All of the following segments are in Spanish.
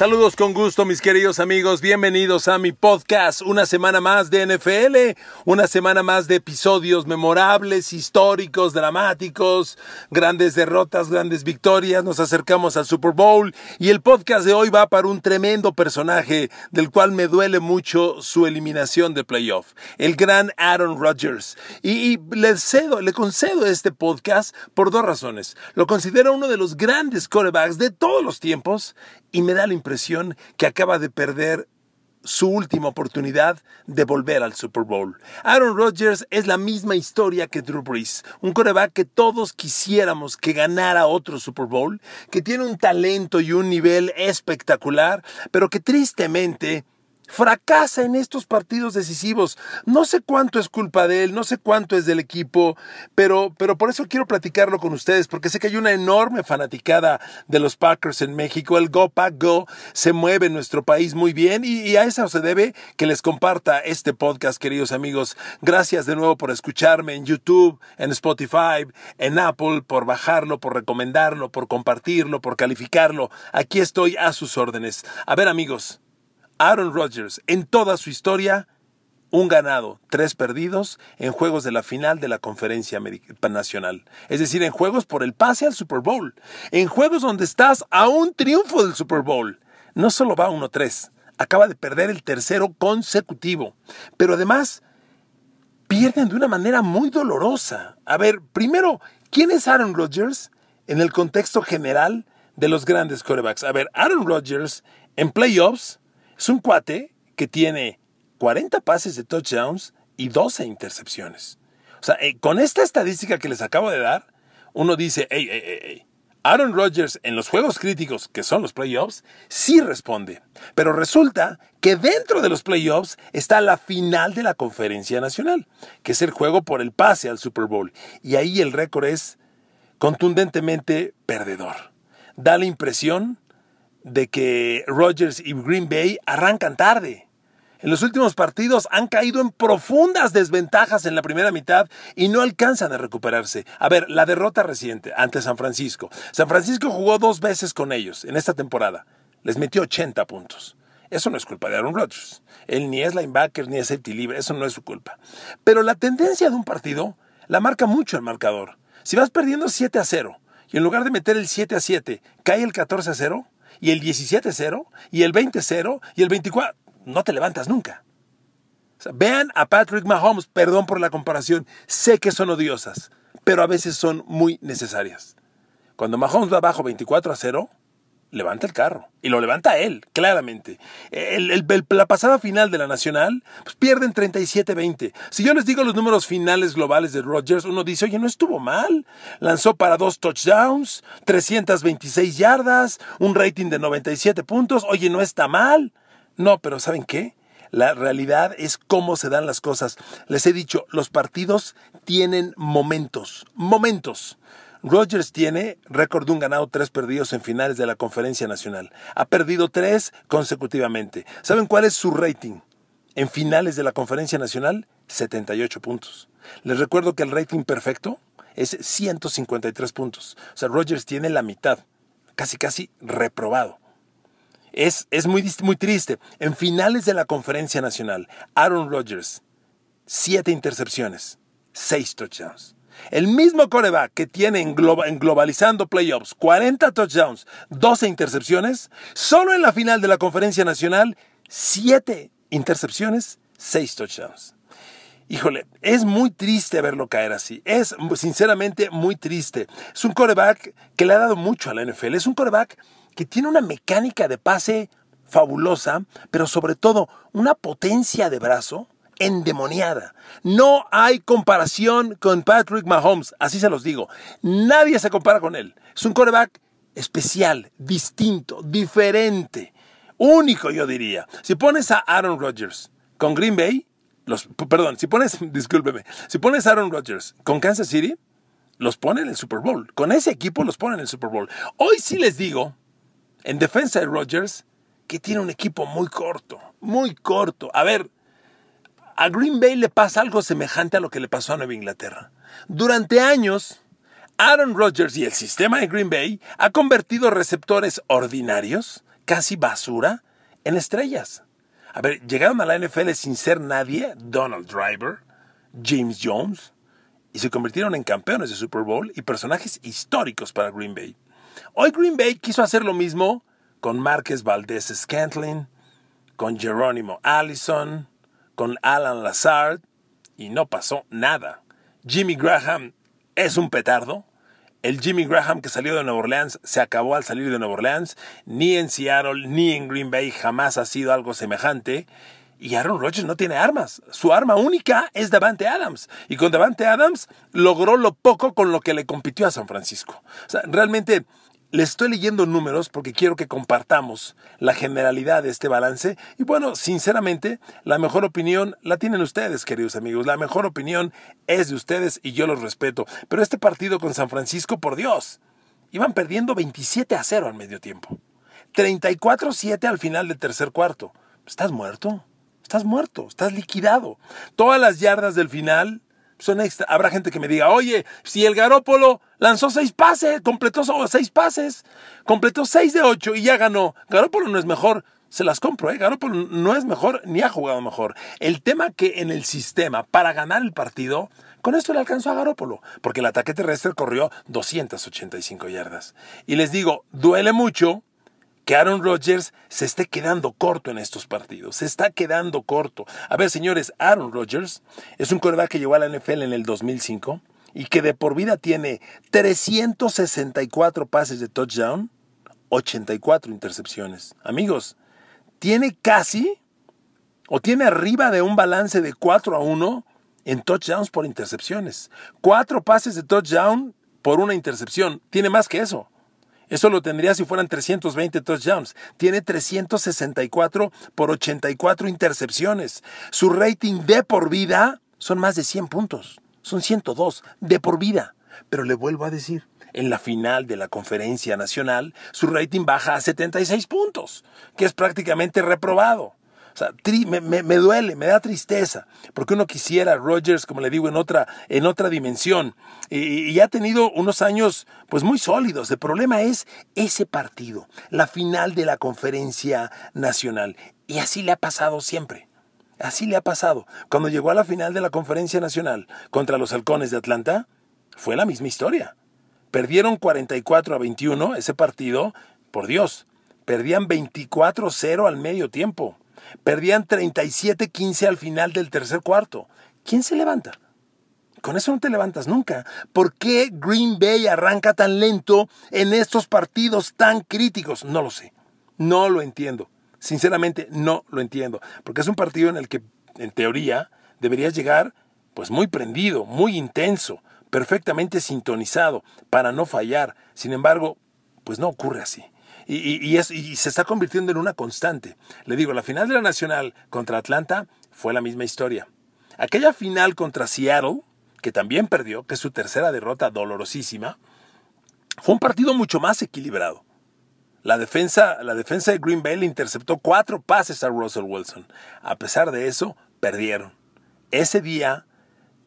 Saludos con gusto mis queridos amigos, bienvenidos a mi podcast, una semana más de NFL, una semana más de episodios memorables, históricos, dramáticos, grandes derrotas, grandes victorias, nos acercamos al Super Bowl y el podcast de hoy va para un tremendo personaje del cual me duele mucho su eliminación de playoff, el gran Aaron Rodgers. Y, le cedo, le concedo este podcast por dos razones. Lo considero uno de los grandes quarterbacks de todos los tiempos y me da la impresión que acaba de perder su última oportunidad de volver al Super Bowl. Aaron Rodgers es la misma historia que Drew Brees, un coreback que todos quisiéramos que ganara otro Super Bowl, que tiene un talento y un nivel espectacular, pero que tristemente fracasa en estos partidos decisivos. No sé cuánto es culpa de él, no sé cuánto es del equipo, pero, pero por eso quiero platicarlo con ustedes, porque sé que hay una enorme fanaticada de los Packers en México. El Go Pack Go se mueve en nuestro país muy bien y, y a eso se debe que les comparta este podcast, queridos amigos. Gracias de nuevo por escucharme en YouTube, en Spotify, en Apple, por bajarlo, por recomendarlo, por compartirlo, por calificarlo. Aquí estoy a sus órdenes. A ver amigos. Aaron Rodgers, en toda su historia, un ganado, tres perdidos en juegos de la final de la conferencia nacional. Es decir, en juegos por el pase al Super Bowl. En juegos donde estás a un triunfo del Super Bowl. No solo va 1-3, acaba de perder el tercero consecutivo. Pero además, pierden de una manera muy dolorosa. A ver, primero, ¿quién es Aaron Rodgers en el contexto general de los grandes quarterbacks? A ver, Aaron Rodgers en playoffs es un cuate que tiene 40 pases de touchdowns y 12 intercepciones. O sea, eh, con esta estadística que les acabo de dar, uno dice, hey, hey, hey, Aaron Rodgers en los juegos críticos, que son los playoffs, sí responde. Pero resulta que dentro de los playoffs está la final de la conferencia nacional, que es el juego por el pase al Super Bowl. Y ahí el récord es contundentemente perdedor. Da la impresión de que Rodgers y Green Bay arrancan tarde. En los últimos partidos han caído en profundas desventajas en la primera mitad y no alcanzan a recuperarse. A ver, la derrota reciente ante San Francisco. San Francisco jugó dos veces con ellos en esta temporada. Les metió 80 puntos. Eso no es culpa de Aaron Rodgers. Él ni es linebacker ni es safety libre. Eso no es su culpa. Pero la tendencia de un partido la marca mucho el marcador. Si vas perdiendo 7 a 0 y en lugar de meter el 7 a 7 cae el 14 a 0, y el 17-0, y el 20-0, y el 24. No te levantas nunca. vean a Patrick Mahomes, perdón por la comparación, sé que son odiosas, pero a veces son muy necesarias. Cuando Mahomes va abajo 24 a 0, levanta el carro. Y lo levanta él, claramente. la pasada final de la Nacional, pues pierden 37-20. Si yo les digo los números finales globales de Rodgers, uno dice, oye, no estuvo mal. Lanzó para dos touchdowns, 326 yardas, un rating de 97 puntos. Oye, no está mal. No, pero ¿saben qué? La realidad es cómo se dan las cosas. Les he dicho, los partidos tienen momentos, momentos. Rodgers tiene récord de un ganado, tres perdidos en finales de la conferencia nacional. Ha perdido tres consecutivamente. ¿Saben cuál es su rating? En finales de la conferencia nacional, 78 puntos. Les recuerdo que el rating perfecto es 153 puntos. O sea, Rodgers tiene la mitad, casi casi reprobado. Es, es muy, muy triste. En finales de la conferencia nacional, Aaron Rodgers, siete intercepciones, seis touchdowns. El mismo coreback que tiene en, globalizando playoffs 40 touchdowns, 12 intercepciones, solo en la final de la conferencia nacional, 7 intercepciones, 6 touchdowns. Híjole, es muy triste verlo caer así. Es sinceramente muy triste. Es un coreback que le ha dado mucho a la NFL. Es un coreback que tiene una mecánica de pase fabulosa, pero sobre todo una potencia de brazo endemoniada. No hay comparación con Patrick Mahomes, así se los digo. Nadie se compara con él. Es un quarterback especial, distinto, diferente, único yo diría. Si pones a Aaron Rodgers con Green Bay, los, perdón, si pones, discúlpeme, si pones a Aaron Rodgers con Kansas City, los pone en el Super Bowl. Con ese equipo los pone en el Super Bowl. Hoy sí les digo, en defensa de Rodgers, que tiene un equipo muy corto, muy corto. A ver, a Green Bay le pasa algo semejante a lo que le pasó a Nueva Inglaterra. Durante años, Aaron Rodgers y el sistema de Green Bay ha convertido receptores ordinarios, casi basura, en estrellas. A ver, llegaron a la NFL sin ser nadie, Donald Driver, James Jones, y se convirtieron en campeones de Super Bowl y personajes históricos para Green Bay. Hoy Green Bay quiso hacer lo mismo con Márquez Valdés Scantling, con Jerónimo Allison, con Alan Lazard y no pasó nada. Jimmy Graham es un petardo. El Jimmy Graham que salió de Nueva Orleans se acabó al salir de Nueva Orleans. Ni en Seattle ni en Green Bay jamás ha sido algo semejante. Y Aaron Rodgers no tiene armas. Su arma única es Davante Adams. Y con Davante Adams logró lo poco con lo que le compitió a San Francisco. O sea, realmente les estoy leyendo números porque quiero que compartamos la generalidad de este balance. Y bueno, sinceramente, la mejor opinión la tienen ustedes, queridos amigos. La mejor opinión es de ustedes y yo los respeto. Pero este partido con San Francisco, por Dios, iban perdiendo 27 a 0 al medio tiempo. 34-7 al final del tercer cuarto. ¿Estás muerto? Estás muerto, estás liquidado. Todas las yardas del final son extra. Habrá gente que me diga, oye, si el Garópolo lanzó seis pases, completó seis pases, completó seis de ocho y ya ganó. Garópolo no es mejor, se las compro, ¿eh? Garópolo no es mejor ni ha jugado mejor. El tema que en el sistema, para ganar el partido, con esto le alcanzó a Garópolo, porque el ataque terrestre corrió 285 yardas. Y les digo, duele mucho que Aaron Rodgers se esté quedando corto en estos partidos. Se está quedando corto. A ver, señores, Aaron Rodgers es un quarterback que llegó a la NFL en el 2005 y que de por vida tiene 364 pases de touchdown, 84 intercepciones. Amigos, tiene casi o tiene arriba de un balance de 4 a 1 en touchdowns por intercepciones. Cuatro pases de touchdown por una intercepción. Tiene más que eso. Eso lo tendría si fueran 320 touchdowns. Tiene 364 por 84 intercepciones. Su rating de por vida son más de 100 puntos. Son 102 de por vida. Pero le vuelvo a decir, en la final de la conferencia nacional, su rating baja a 76 puntos, que es prácticamente reprobado. O sea, me, duele, me da tristeza, porque uno quisiera a Rodgers, como le digo, en otra, en otra dimensión. Y, y, ha tenido unos años pues muy sólidos. El problema es ese partido, la final de la conferencia nacional. Y así le ha pasado siempre. Así le ha pasado. Cuando llegó a la final de la conferencia nacional contra los halcones de Atlanta, fue la misma historia. Perdieron 44 a 21 ese partido, por Dios. Perdían 24-0 al medio tiempo. Perdían 37-15 al final del tercer cuarto. ¿Quién se levanta? Con eso no te levantas nunca. ¿Por qué Green Bay arranca tan lento en estos partidos tan críticos? No lo sé. No lo entiendo. Sinceramente no lo entiendo. Porque es un partido en el que, en teoría, deberías llegar pues muy prendido, muy intenso, perfectamente sintonizado para no fallar. Sin embargo, pues no ocurre así y, se está convirtiendo en una constante. Le digo, la final de la Nacional contra Atlanta fue la misma historia. Aquella final contra Seattle, que también perdió, que es su tercera derrota dolorosísima, fue un partido mucho más equilibrado. La defensa, la defensa de Green Bay le interceptó cuatro pases a Russell Wilson. A pesar de eso, perdieron. Ese día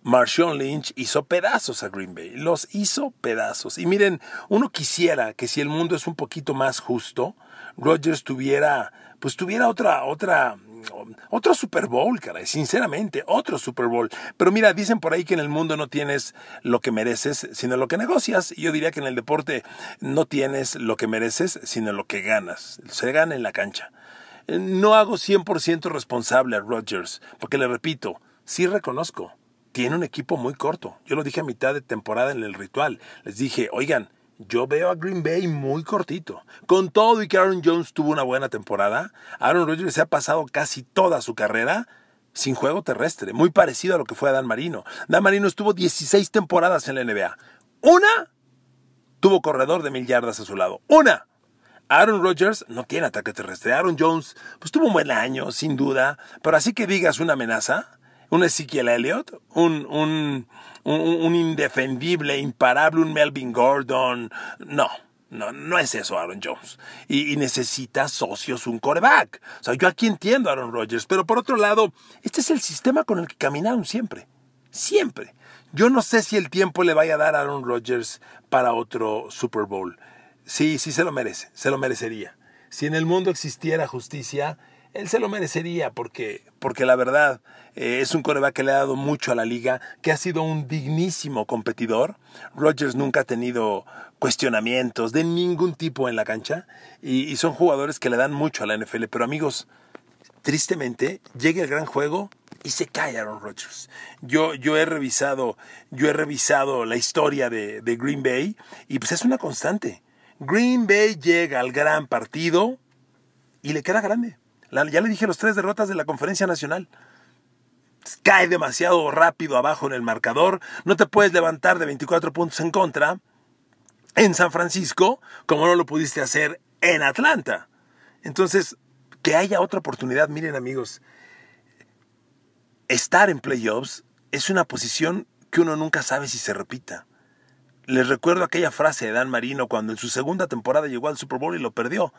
Marshawn Lynch hizo pedazos a Green Bay, los hizo pedazos. Y miren, uno quisiera que si el mundo es un poquito más justo, Rodgers tuviera, pues tuviera otra, otra, otro Super Bowl, caray, sinceramente, otro Super Bowl. Pero mira, dicen por ahí que en el mundo no tienes lo que mereces, sino lo que negocias. Y yo diría que en el deporte no tienes lo que mereces, sino lo que ganas. Se gana en la cancha. No hago 100% responsable a Rodgers, porque le repito, sí reconozco tiene un equipo muy corto. Yo lo dije a mitad de temporada en el ritual. Les dije, oigan, yo veo a Green Bay muy cortito. Con todo y que Aaron Jones tuvo una buena temporada, Aaron Rodgers se ha pasado casi toda su carrera sin juego terrestre, muy parecido a lo que fue a Dan Marino. Dan Marino estuvo 16 temporadas en la NBA. Una tuvo corredor de mil yardas a su lado. Una. Aaron Rodgers no tiene ataque terrestre. Aaron Jones, pues tuvo un buen año, sin duda. Pero así que digas una amenaza, un Ezekiel Elliott, un, un, un, indefendible, imparable, un Melvin Gordon. No. No, no es eso Aaron Jones. Y, necesita socios, un coreback. O sea, yo aquí entiendo Aaron Rodgers, pero por otro lado, este es el sistema con el que caminaron siempre. Siempre. Yo no sé si el tiempo le vaya a dar a Aaron Rodgers para otro Super Bowl. Sí, sí se lo merece, se lo merecería. Si en el mundo existiera justicia, él se lo merecería porque, porque la verdad eh, es un coreback que le ha dado mucho a la liga, que ha sido un dignísimo competidor. Rodgers nunca ha tenido cuestionamientos de ningún tipo en la cancha y, son jugadores que le dan mucho a la NFL. Pero amigos, tristemente llega el gran juego y se cae Aaron Rodgers. Yo, yo, he revisado, yo he revisado la historia de Green Bay y pues es una constante. Green Bay llega al gran partido y le queda grande. Ya le dije los tres derrotas de la conferencia nacional. Cae demasiado rápido abajo en el marcador. No te puedes levantar de 24 puntos en contra en San Francisco como no lo pudiste hacer en Atlanta. Entonces, que haya otra oportunidad. Miren amigos, estar en playoffs es una posición que uno nunca sabe si se repita. Les recuerdo aquella frase de Dan Marino cuando en su segunda temporada llegó al Super Bowl y lo perdió.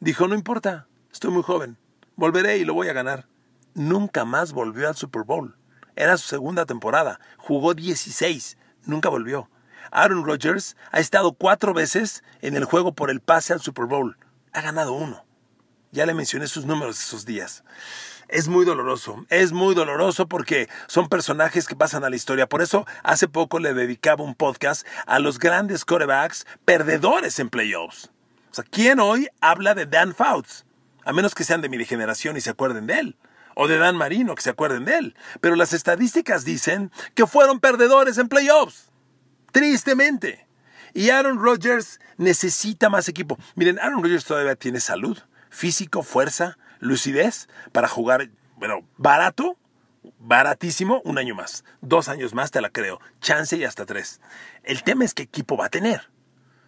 Dijo, no importa, estoy muy joven, volveré y lo voy a ganar. Nunca más volvió al Super Bowl. Era su segunda temporada, jugó 16, nunca volvió. Aaron Rodgers ha estado cuatro veces en el juego por el pase al Super Bowl. Ha ganado uno. Ya le mencioné sus números esos días es muy doloroso. Es muy doloroso porque son personajes que pasan a la historia. Por eso hace poco le dedicaba un podcast a los grandes corebacks perdedores en playoffs. O sea, ¿quién hoy habla de Dan Fouts? A menos que sean de mi generación y se acuerden de él. O de Dan Marino, que se acuerden de él. Pero las estadísticas dicen que fueron perdedores en playoffs. Tristemente. Y Aaron Rodgers necesita más equipo. Miren, Aaron Rodgers todavía tiene salud, físico, fuerza, lucidez para jugar, bueno, barato, baratísimo, un año más. Dos años más te la creo. Chance y hasta tres. El tema es qué equipo va a tener.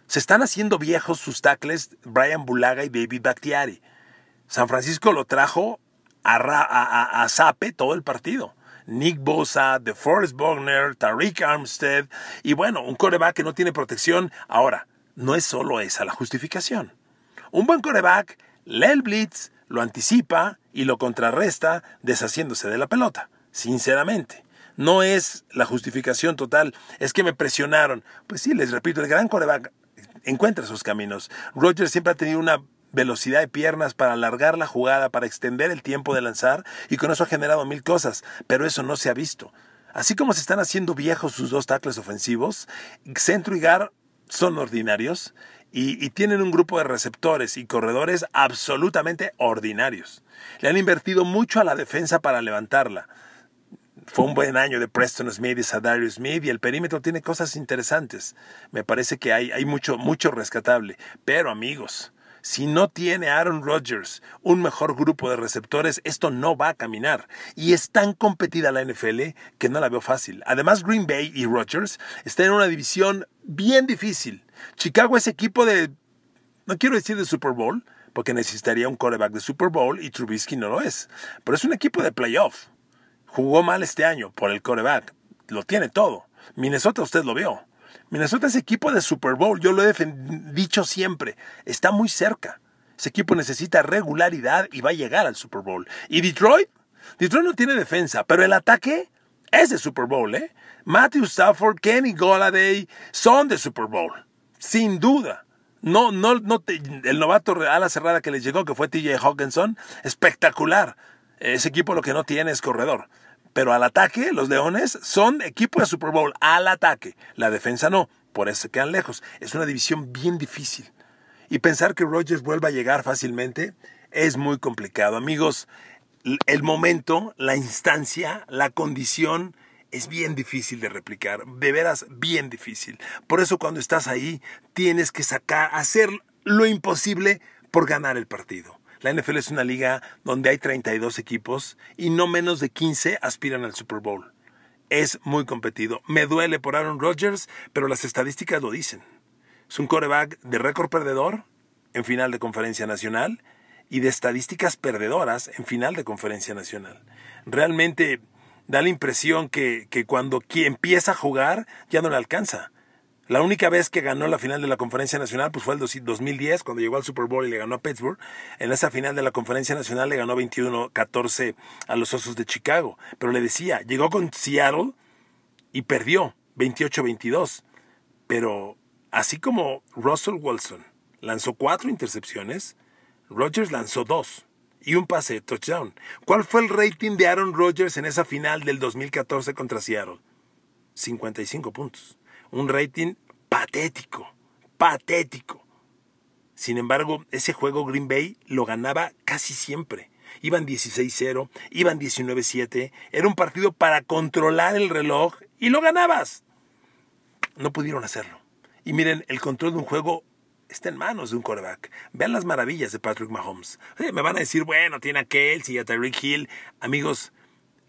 Se están haciendo viejos sus tackles Brian Bulaga y David Bakhtiari. San Francisco lo trajo a, Zape todo el partido. Nick Bosa, DeForest Bogner, Tariq Armstead y bueno, un coreback que no tiene protección. Ahora, no es solo esa la justificación. Un buen coreback lee el blitz, lo anticipa y lo contrarresta deshaciéndose de la pelota, sinceramente. No es la justificación total, es que me presionaron. Pues sí, les repito, el gran coreback encuentra sus caminos. Rogers siempre ha tenido una velocidad de piernas para alargar la jugada, para extender el tiempo de lanzar y con eso ha generado mil cosas, pero eso no se ha visto. Así como se están haciendo viejos sus dos tackles ofensivos, Centro y Gar son ordinarios y, tienen un grupo de receptores y corredores absolutamente ordinarios. Le han invertido mucho a la defensa para levantarla. Fue un buen año de Preston Smith y Sadarius Smith y el perímetro tiene cosas interesantes. Me parece que hay, hay mucho, mucho rescatable. Pero amigos, si no tiene Aaron Rodgers un mejor grupo de receptores, esto no va a caminar. Y es tan competida la NFL que no la veo fácil. Además, Green Bay y Rodgers están en una división bien difícil. Chicago es equipo de, no quiero decir de Super Bowl, porque necesitaría un quarterback de Super Bowl y Trubisky no lo es. Pero es un equipo de playoff. Jugó mal este año por el quarterback. Lo tiene todo. Minnesota usted lo vio. Minnesota es equipo de Super Bowl, yo lo he dicho siempre, está muy cerca. Ese equipo necesita regularidad y va a llegar al Super Bowl. ¿Y Detroit? Detroit no tiene defensa, pero el ataque es de Super Bowl, ¿eh? Matthew Stafford, Kenny Golladay son de Super Bowl, sin duda. No, no, no el novato a la cerrada que les llegó, que fue TJ Hawkinson, espectacular. Ese equipo lo que no tiene es corredor. Pero al ataque, los Leones son equipo de Super Bowl. Al ataque. La defensa no. Por eso se quedan lejos. Es una división bien difícil. Y pensar que Rogers vuelva a llegar fácilmente es muy complicado. Amigos, el momento, la instancia, la condición es bien difícil de replicar. De veras, bien difícil. Por eso cuando estás ahí, tienes que sacar, hacer lo imposible por ganar el partido. La NFL es una liga donde hay 32 equipos y no menos de 15 aspiran al Super Bowl. Es muy competido. Me duele por Aaron Rodgers, pero las estadísticas lo dicen. Es un coreback de récord perdedor en final de conferencia nacional y de estadísticas perdedoras en final de conferencia nacional. Realmente da la impresión que, que cuando empieza a jugar ya no le alcanza. La única vez que ganó la final de la Conferencia Nacional pues fue el 2010, cuando llegó al Super Bowl y le ganó a Pittsburgh. En esa final de la Conferencia Nacional le ganó 21-14 a los Osos de Chicago. Pero le decía, llegó con Seattle y perdió 28-22. Pero así como Russell Wilson lanzó cuatro intercepciones, Rodgers lanzó dos y un pase de touchdown. ¿Cuál fue el rating de Aaron Rodgers en esa final del 2014 contra Seattle? 55 puntos. Un rating patético, patético. Sin embargo, ese juego Green Bay lo ganaba casi siempre. Iban 16-0, iban 19-7. Era un partido para controlar el reloj y lo ganabas. No pudieron hacerlo. Y miren, el control de un juego está en manos de un quarterback. Vean las maravillas de Patrick Mahomes. me van a decir, bueno, tiene a Kelsey y a Tyreek Hill. Amigos,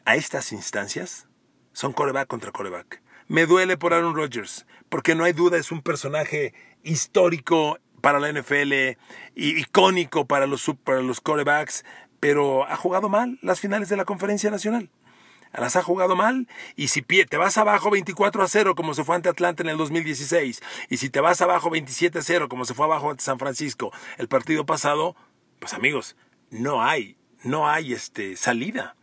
a estas instancias son quarterback contra quarterback. Me duele por Aaron Rodgers, porque no hay duda es un personaje histórico para la NFL, icónico para los, para los quarterbacks, pero ha jugado mal las finales de la conferencia nacional las ha jugado mal y si te vas abajo 24 a 0 como se fue ante Atlanta en el 2016 y si te vas abajo 27 a 0 como se fue abajo ante San Francisco el partido pasado, pues amigos, no hay, no hay este salida.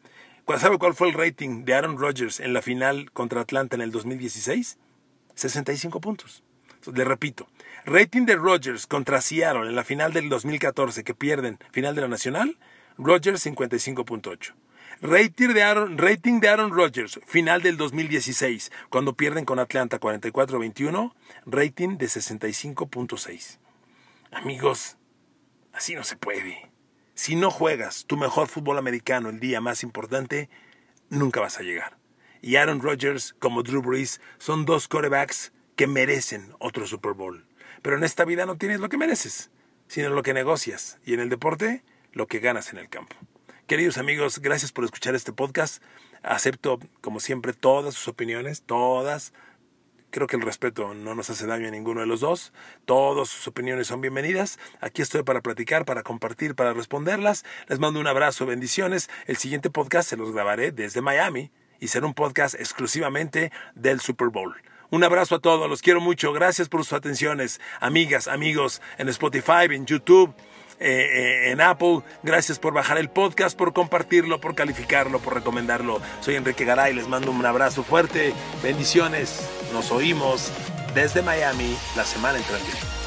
¿Sabe cuál fue el rating de Aaron Rodgers en la final contra Atlanta en el 2016? 65 puntos. le repito, rating de Rodgers contra Seattle en la final del 2014 que pierden, final de la Nacional, Rodgers 55.8. Rating de, Aaron, rating de Aaron Rodgers, final del 2016, cuando pierden con Atlanta 44-21, rating de 65.6. Amigos, así no se puede. Si no juegas tu mejor fútbol americano el día más importante, nunca vas a llegar. Y Aaron Rodgers, como Drew Brees, son dos quarterbacks que merecen otro Super Bowl. Pero en esta vida no tienes lo que mereces, sino lo que negocias. Y en el deporte, lo que ganas en el campo. Queridos amigos, gracias por escuchar este podcast. Acepto, como siempre, todas sus opiniones, todas. Creo que el respeto no nos hace daño a ninguno de los dos. Todas sus opiniones son bienvenidas. Aquí estoy para platicar, para compartir, para responderlas. Les mando un abrazo, bendiciones. El siguiente podcast se los grabaré desde Miami y será un podcast exclusivamente del Super Bowl. Un abrazo a todos, los quiero mucho. Gracias por sus atenciones. Amigas, amigos, en Spotify, en YouTube eh, en Apple. Gracias por bajar el podcast, por compartirlo, por calificarlo, por recomendarlo. Soy Enrique Garay, les mando un abrazo fuerte. Bendiciones. Nos oímos desde Miami la semana entrante.